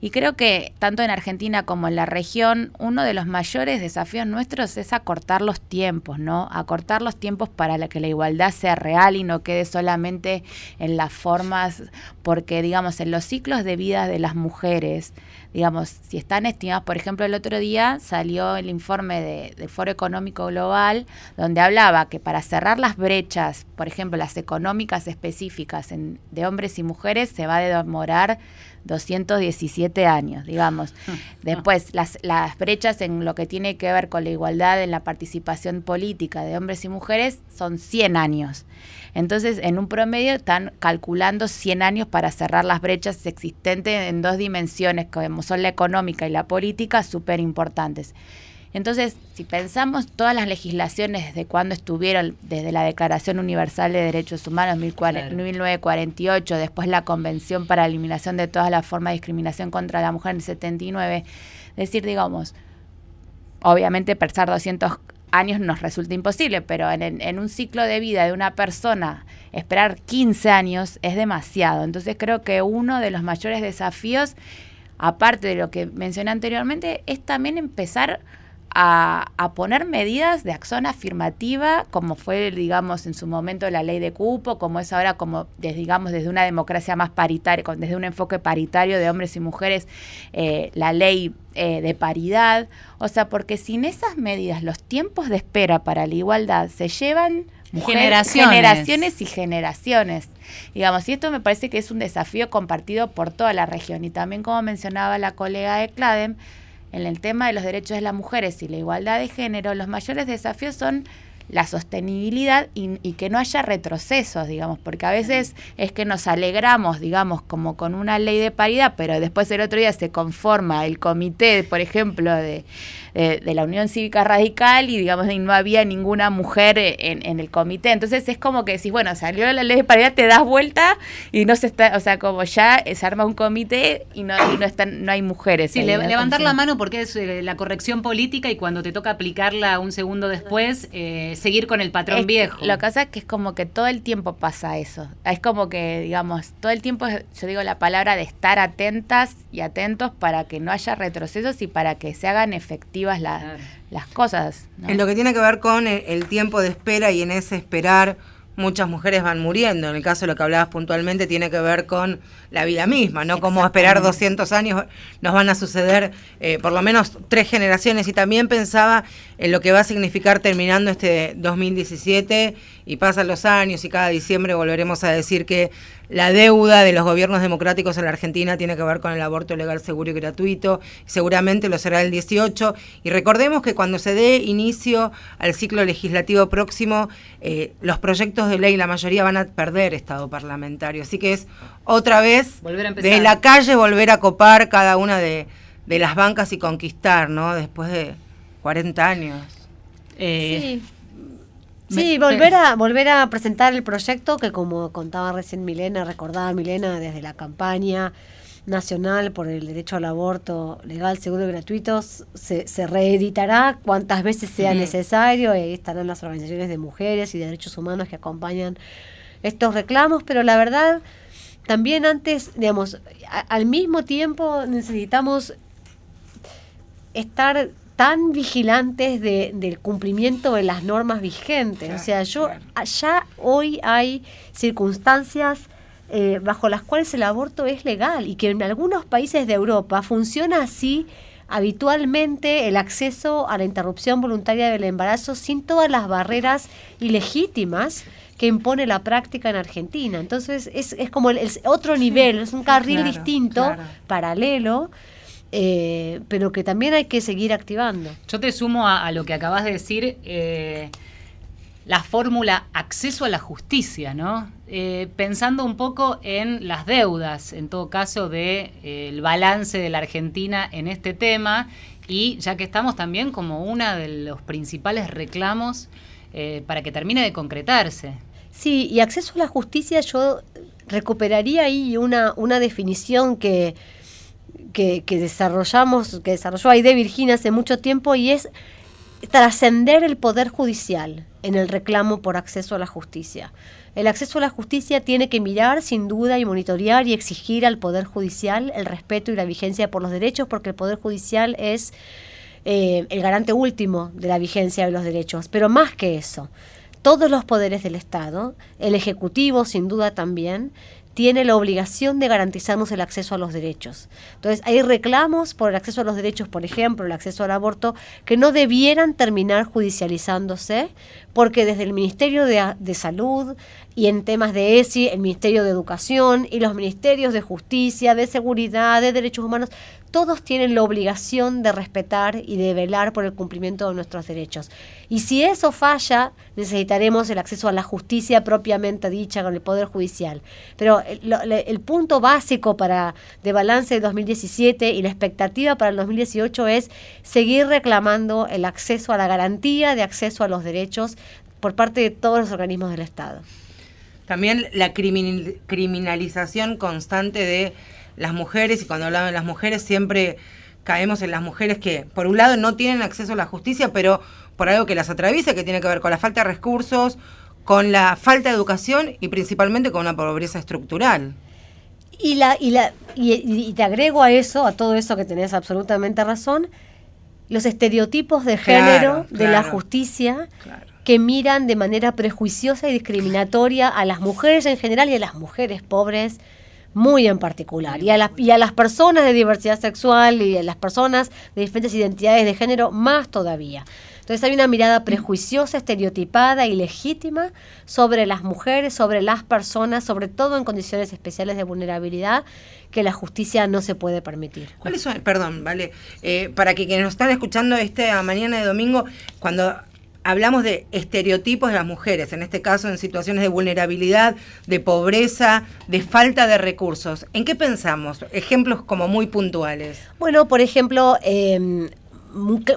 Y creo que tanto en Argentina como en la región, uno de los mayores desafíos nuestros es acortar los tiempos, ¿no? Acortar los tiempos para que la igualdad sea real y no quede solamente en las formas, porque digamos, en los ciclos de vida de las mujeres, digamos, si están estimados, por ejemplo, el otro día salió el informe de, del Foro Económico Global, donde hablaba que para cerrar las brechas, por ejemplo, las económicas específicas en, de hombres y mujeres, se va a demorar 217 años, digamos. <laughs> Después, las, las brechas en lo que tiene que ver con la igualdad en la participación política de hombres y mujeres son 100 años. Entonces, en un promedio están calculando 100 años para cerrar las brechas existentes en dos dimensiones, como son la económica y la política, súper importantes. Entonces, si pensamos todas las legislaciones desde cuando estuvieron, desde la Declaración Universal de Derechos Humanos 1948, después la Convención para la Eliminación de todas las formas de discriminación contra la mujer en el 79, decir, digamos, obviamente pensar 200 años nos resulta imposible, pero en, en, un ciclo de vida de una persona esperar 15 años es demasiado. Entonces creo que uno de los mayores desafíos, aparte de lo que mencioné anteriormente, es también empezar a, poner medidas de acción afirmativa, como fue, digamos, en su momento la ley de cupo, como es ahora, como, digamos, desde una democracia más paritaria, desde un enfoque paritario de hombres y mujeres, eh, la ley eh, de paridad. O sea, porque sin esas medidas, los tiempos de espera para la igualdad se llevan generaciones. generaciones y generaciones. Digamos, y esto me parece que es un desafío compartido por toda la región. Y también, como mencionaba la colega de Cladem, en el tema de los derechos de las mujeres y la igualdad de género, los mayores desafíos son la sostenibilidad y, que no haya retrocesos, digamos, porque a veces es que nos alegramos, digamos, como con una ley de paridad, pero después el otro día se conforma el comité, por ejemplo, de, de, la Unión Cívica Radical y digamos no había ninguna mujer en, en, el comité. Entonces es como que decís, bueno, salió la ley de paridad, te das vuelta y no se está, o sea, como ya se arma un comité y no, y no están, no hay mujeres. Sí, levantar la mano porque es eh, la corrección política y cuando te toca aplicarla un segundo después, eh, seguir con el patrón viejo. Lo que pasa es que es como que todo el tiempo pasa eso. Es como que, digamos, todo el tiempo, yo digo la palabra de estar atentas y atentos para que no haya retrocesos y para que se hagan efectivos las cosas. En lo que tiene que ver con el, tiempo de espera y en ese esperar muchas mujeres van muriendo. En el caso de lo que hablabas puntualmente tiene que ver con la vida misma, ¿no? Como esperar 200 años nos van a suceder eh, por lo menos tres generaciones. Y también pensaba en lo que va a significar terminando este 2017 y pasan los años y cada diciembre volveremos a decir que la deuda de los gobiernos democráticos en la Argentina tiene que ver con el aborto legal, seguro y gratuito. Seguramente lo será el 18. Y recordemos que cuando se dé inicio al ciclo legislativo próximo, eh, los proyectos de ley, la mayoría van a perder estado parlamentario. Así que es otra vez de la calle volver a copar cada una de, las bancas y conquistar, ¿no? Después de 40 años. Eh, sí. Sí, volver a, volver a presentar el proyecto que como contaba recién Milena, recordaba Milena desde la campaña nacional por el derecho al aborto legal, seguro y gratuito, se, se reeditará cuantas veces sea necesario, ahí estarán las organizaciones de mujeres y de derechos humanos que acompañan estos reclamos, pero la verdad, también antes, digamos, al mismo tiempo necesitamos estar tan vigilantes de, del cumplimiento de las normas vigentes. o sea, yo ya hoy hay circunstancias eh, bajo las cuales el aborto es legal y que en algunos países de Europa funciona así habitualmente el acceso a la interrupción voluntaria del embarazo sin todas las barreras ilegítimas que impone la práctica en Argentina. Entonces es, es como el, otro nivel, es un carril distinto, paralelo, eh, pero que también hay que seguir activando. Yo te sumo a, lo que acabas de decir, eh, la fórmula acceso a la justicia, ¿no? Eh, pensando un poco en las deudas, en todo caso, del de, el balance de la Argentina en este tema, y ya que estamos también como uno de los principales reclamos para que termine de concretarse. Sí, y acceso a la justicia yo recuperaría ahí una, una definición que que, desarrollamos, que desarrolló Aide Virginia hace mucho tiempo y es trascender el poder judicial en el reclamo por acceso a la justicia. El acceso a la justicia tiene que mirar sin duda y monitorear y exigir al poder judicial el respeto y la vigencia por los derechos porque el poder judicial es eh, el garante último de la vigencia de los derechos. Pero más que eso, todos los poderes del Estado, el Ejecutivo sin duda también, tiene la obligación de garantizarnos el acceso a los derechos. Entonces, hay reclamos por el acceso a los derechos, por ejemplo, el acceso al aborto, que no debieran terminar judicializándose, porque desde el Ministerio de, de Salud y en temas de ESI, el Ministerio de Educación y los Ministerios de Justicia, de Seguridad, de Derechos Humanos, todos tienen la obligación de respetar y de velar por el cumplimiento de nuestros derechos. Y si eso falla, necesitaremos el acceso a la justicia propiamente dicha con el Poder Judicial. Pero el punto básico para de balance de 2017 y la expectativa para el 2018 es seguir reclamando el acceso a la garantía de acceso a los derechos por parte de todos los organismos del Estado. También la criminalización constante de las mujeres, y cuando hablamos de las mujeres siempre caemos en las mujeres que, por un lado, no tienen acceso a la justicia, pero por algo que las atraviesa, que tiene que ver con la falta de recursos, con la falta de educación y principalmente con una pobreza estructural. Y, la, y, la, y, te agrego a eso, a todo eso que tenés absolutamente razón, los estereotipos de género de la justicia que miran de manera prejuiciosa y discriminatoria a las mujeres en general y a las mujeres pobres muy en particular, y a, y a las personas de diversidad sexual y a las personas de diferentes identidades de género más todavía. Entonces hay una mirada prejuiciosa, estereotipada y legítima sobre las mujeres, sobre las personas, sobre todo en condiciones especiales de vulnerabilidad, que la justicia no se puede permitir. ¿Cuáles son? Perdón, vale. Eh, para que quienes nos están escuchando esta mañana de domingo, cuando hablamos de estereotipos de las mujeres, en este caso en situaciones de vulnerabilidad, de pobreza, de falta de recursos. ¿En qué pensamos? Ejemplos como muy puntuales. Bueno, por ejemplo,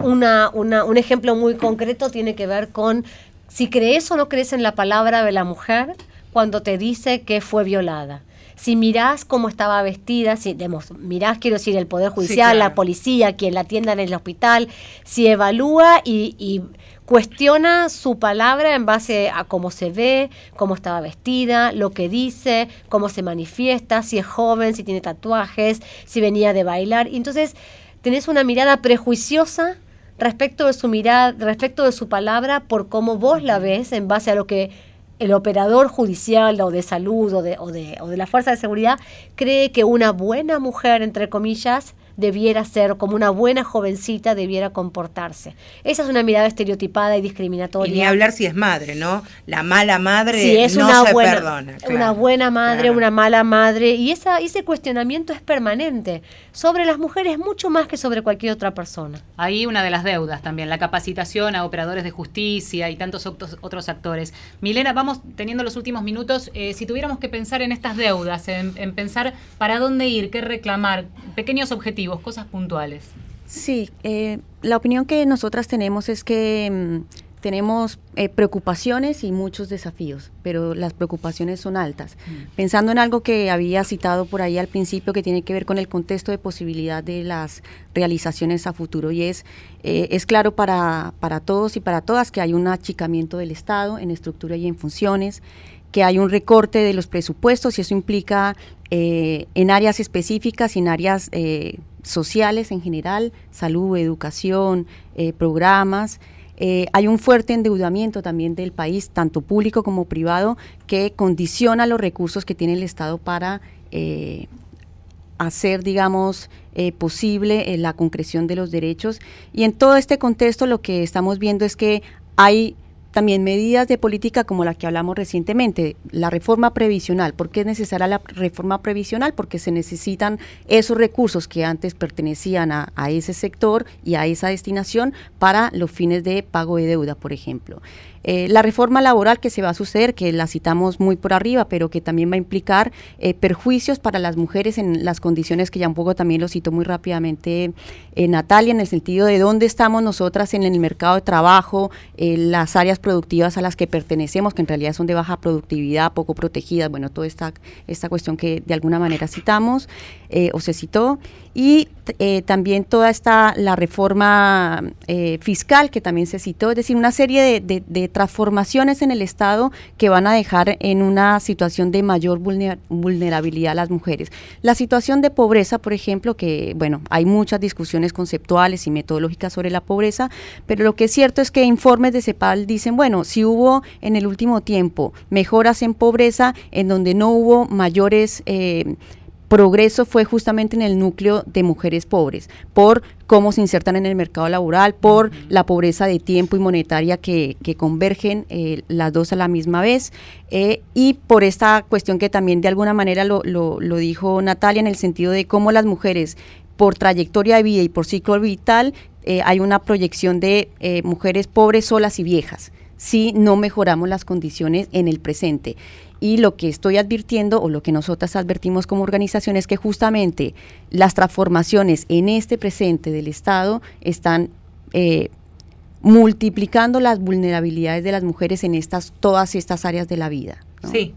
una, un ejemplo muy concreto tiene que ver con si crees o no crees en la palabra de la mujer cuando te dice que fue violada. Si mirás cómo estaba vestida, si mirás, quiero decir, el Poder Judicial, la policía, quien la atienda en el hospital, si evalúa y, y cuestiona su palabra en base a cómo se ve, cómo estaba vestida, lo que dice, cómo se manifiesta, si es joven, si tiene tatuajes, si venía de bailar. entonces, tenés una mirada prejuiciosa respecto de su mirada, respecto de su palabra, por cómo vos la ves en base a lo que el operador judicial o de salud o de, o de, o de la fuerza de seguridad cree que una buena mujer, entre comillas, debiera ser, como una buena jovencita debiera comportarse. Esa es una mirada estereotipada y discriminatoria. Y ni hablar si es madre, ¿no? La mala madre si es no una se buena, perdona. Una buena madre, una mala madre. Y esa, ese cuestionamiento es permanente sobre las mujeres mucho más que sobre cualquier otra persona. Ahí una de las deudas también, la capacitación a operadores de justicia y tantos otros, actores. Milena, vamos teniendo los últimos minutos. Eh, si tuviéramos que pensar en estas deudas, en pensar para dónde ir, qué reclamar, pequeños objetivos cosas puntuales. Sí, eh, la opinión que nosotras tenemos es que mm, tenemos eh, preocupaciones y muchos desafíos, pero las preocupaciones son altas. Mm. Pensando en algo que había citado por ahí al principio que tiene que ver con el contexto de posibilidad de las realizaciones a futuro y es, eh, es claro para, para todos y para todas que hay un achicamiento del Estado en estructura y en funciones que hay un recorte de los presupuestos y eso implica en áreas específicas y en áreas sociales en general, salud, educación, eh, programas. Eh, hay un fuerte endeudamiento también del país, tanto público como privado, que condiciona los recursos que tiene el Estado para eh, hacer, digamos, posible la concreción de los derechos. Y en todo este contexto lo que estamos viendo es que hay también medidas de política como la que hablamos recientemente, la reforma previsional. ¿Por qué es necesaria la reforma previsional? Porque se necesitan esos recursos que antes pertenecían a, ese sector y a esa destinación para los fines de pago de deuda, por ejemplo. Eh, la reforma laboral que se va a suceder, que la citamos muy por arriba, pero que también va a implicar eh, perjuicios para las mujeres en las condiciones que ya un poco también lo citó muy rápidamente eh, Natalia, en el sentido de dónde estamos nosotras en el mercado de trabajo, las áreas productivas a las que pertenecemos, que en realidad son de baja productividad, poco protegidas, bueno, toda esta, esta cuestión que de alguna manera citamos o se citó. Y también toda esta, la reforma fiscal que también se citó, es decir, una serie de, transformaciones en el Estado que van a dejar en una situación de mayor vulnerabilidad a las mujeres. La situación de pobreza, por ejemplo, que, bueno, hay muchas discusiones conceptuales y metodológicas sobre la pobreza, pero lo que es cierto es que informes de CEPAL dicen, bueno, si hubo en el último tiempo mejoras en pobreza, en donde no hubo mayores... Eh, progreso fue justamente en el núcleo de mujeres pobres, por cómo se insertan en el mercado laboral, por la pobreza de tiempo y monetaria que, convergen eh, las dos a la misma vez, eh, y por esta cuestión que también de alguna manera lo, lo, dijo Natalia en el sentido de cómo las mujeres por trayectoria de vida y por ciclo vital eh, hay una proyección de mujeres pobres, solas y viejas si no mejoramos las condiciones en el presente. Y lo que estoy advirtiendo o lo que nosotras advertimos como organización es que justamente las transformaciones en este presente del Estado están eh, multiplicando las vulnerabilidades de las mujeres en estas, todas estas áreas de la vida. Sí.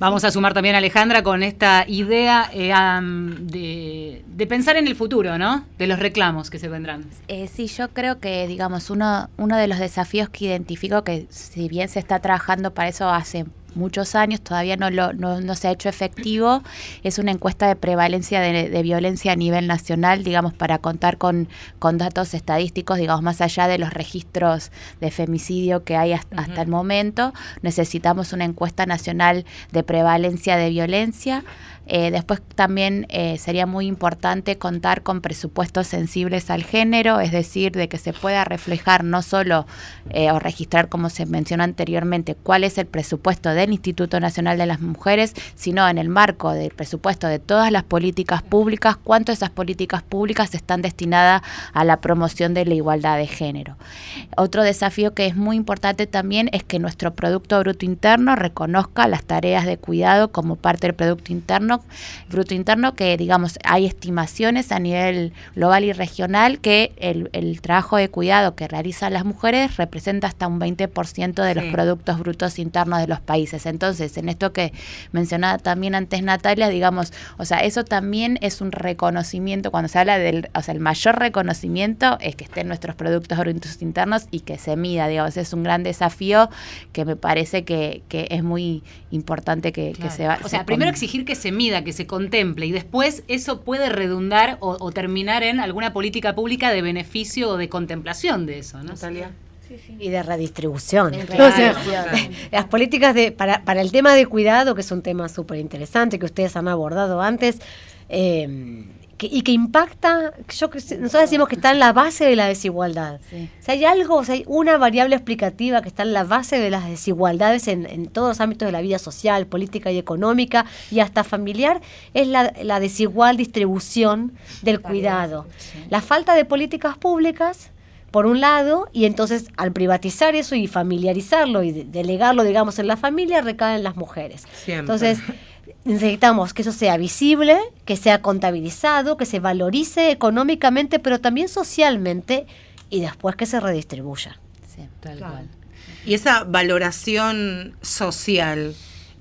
Vamos a sumar también a Alejandra con esta idea eh, de, pensar en el futuro, ¿no? De los reclamos que se vendrán. Eh, sí, yo creo que, digamos, uno, uno de los desafíos que identifico, que si bien se está trabajando para eso hace muchos años, todavía no, lo, no, se ha hecho efectivo. Es una encuesta de prevalencia de, violencia a nivel nacional, digamos, para contar con, con, datos estadísticos, digamos, más allá de los registros de femicidio que hay hasta, hasta el momento. Necesitamos una encuesta nacional de prevalencia de violencia. Eh, después también eh, sería muy importante contar con presupuestos sensibles al género, es decir, de que se pueda reflejar no solo eh, o registrar, como se mencionó anteriormente, cuál es el presupuesto del Instituto Nacional de las Mujeres, sino en el marco del presupuesto de todas las políticas públicas, cuánto esas políticas públicas están destinadas a la promoción de la igualdad de género. Otro desafío que es muy importante también es que nuestro Producto Bruto Interno reconozca las tareas de cuidado como parte del Producto Interno Bruto Interno, que digamos hay estimaciones a nivel global y regional que el, trabajo de cuidado que realizan las mujeres representa hasta un 20% de los productos brutos internos de los países. Entonces, en esto que mencionaba también antes Natalia, digamos, o sea, eso también es un reconocimiento, cuando se habla del, o sea, el mayor reconocimiento es que estén nuestros productos brutos internos y que se mida, digamos, es un gran desafío que me parece que, es muy importante que, se va. O sea, primero exigir que se mida que se contemple y después eso puede redundar o, terminar en alguna política pública de beneficio o de contemplación de eso, ¿no? Natalia. Y de <laughs> redistribución. las políticas de para, para el tema de cuidado, que es un tema súper interesante que ustedes han abordado antes, eh, y que impacta, yo, nosotros decimos que está en la base de la desigualdad. Si hay algo, si hay una variable explicativa que está en la base de las desigualdades en, todos los ámbitos de la vida social, política y económica y hasta familiar, es la, desigual distribución del cuidado. La falta de políticas públicas por un lado, y entonces al privatizar eso y familiarizarlo y delegarlo, digamos, en la familia, recaen las mujeres. Entonces, necesitamos que eso sea visible, que sea contabilizado, que se valorice económicamente, pero también socialmente, y después que se redistribuya. Sí, tal cual. Y esa valoración social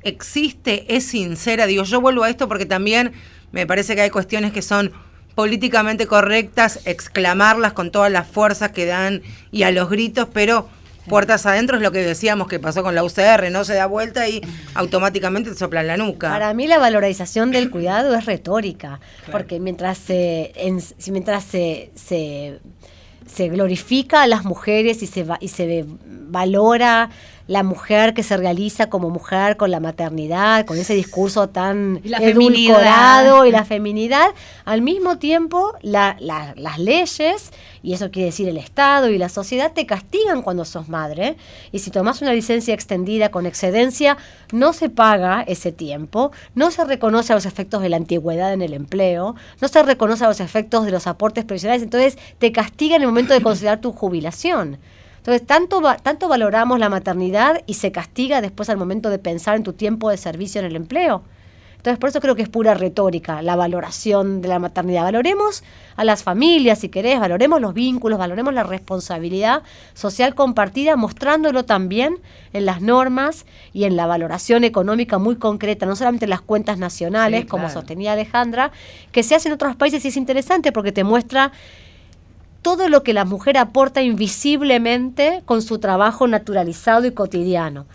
existe, es sincera. Digo, yo vuelvo a esto porque también me parece que hay cuestiones que son políticamente correctas, exclamarlas con todas las fuerzas que dan y a los gritos, pero puertas adentro es lo que decíamos que pasó con la UCR, no se da vuelta y automáticamente te soplan la nuca. Para mí la valorización del cuidado es retórica, porque mientras se, mientras se, se, se, glorifica a las mujeres y se, y se valora la mujer que se realiza como mujer con la maternidad, con ese discurso tan edulcorado y la feminidad, al mismo tiempo las leyes, y eso quiere decir el Estado y la sociedad, te castigan cuando sos madre, y si tomas una licencia extendida con excedencia, no se paga ese tiempo, no se reconoce a los efectos de la antigüedad en el empleo, no se reconoce a los efectos de los aportes previsionales, entonces te castigan en el momento de considerar tu jubilación. Entonces, tanto, tanto valoramos la maternidad y se castiga después al momento de pensar en tu tiempo de servicio en el empleo. Entonces, por eso creo que es pura retórica la valoración de la maternidad. Valoremos a las familias, si querés, valoremos los vínculos, valoremos la responsabilidad social compartida, mostrándolo también en las normas y en la valoración económica muy concreta, no solamente en las cuentas nacionales, como sostenía Alejandra, que se hace en otros países y es interesante porque te muestra todo lo que la mujer aporta invisiblemente con su trabajo naturalizado y cotidiano.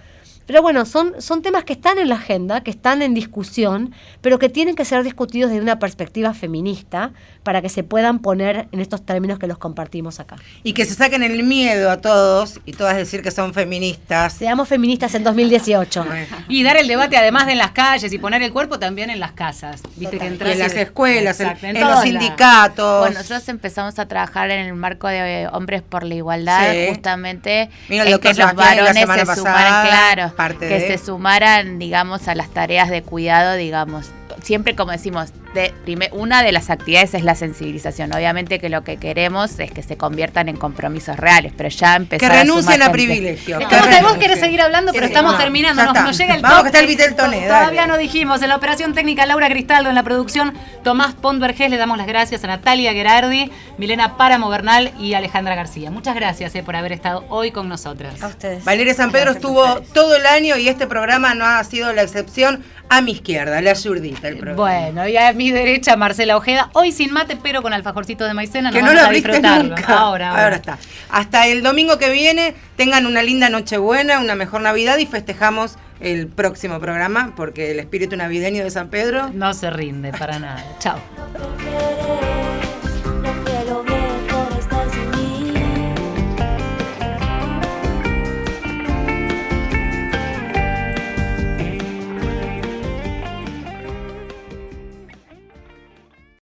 Pero bueno, son, son temas que están en la agenda, que están en discusión, pero que tienen que ser discutidos desde una perspectiva feminista para que se puedan poner en estos términos que los compartimos acá. Y que se saquen el miedo a todos y todas decir que son feministas. Seamos feministas en 2018. y dar el debate además de en las calles y poner el cuerpo también en las casas. ¿Viste que en las escuelas, en, los sindicatos. Bueno, nosotros empezamos a trabajar en el marco de Hombres por la Igualdad, justamente en que los varones se sumaran, claro que se sumaran, digamos, a las tareas de cuidado, digamos. Siempre como decimos, de, una de las actividades es la sensibilización. Obviamente que lo que queremos es que se conviertan en compromisos reales, pero ya empezar Que renuncien sumar a gente. privilegios. Es que que vos, vos querés seguir hablando, pero Sí, estamos no, terminando. Nos, llega el Vamos, toque. que está el Vitel Toné, dale. Todavía no dijimos. En la operación técnica, Laura Cristaldo. En la producción, Tomás Pondvergés. Le damos las gracias a Natalia Gerardi, Milena Páramo Bernal y Alejandra García. Muchas gracias eh, por haber estado hoy con nosotras. A ustedes. Valeria San Pedro estuvo todo el año y este programa no ha sido la excepción. A mi izquierda, la zurdita el programa. Bueno, y a mi derecha, Marcela Ojeda. Hoy sin mate, pero con alfajorcitos de maicena. que nos no lo vamos a abriste disfrutarlo. nunca. Ahora, ahora. está. Hasta el domingo que viene, tengan una linda Nochebuena, una mejor Navidad y festejamos el próximo programa porque el espíritu navideño de San Pedro No se rinde para nada. Chao.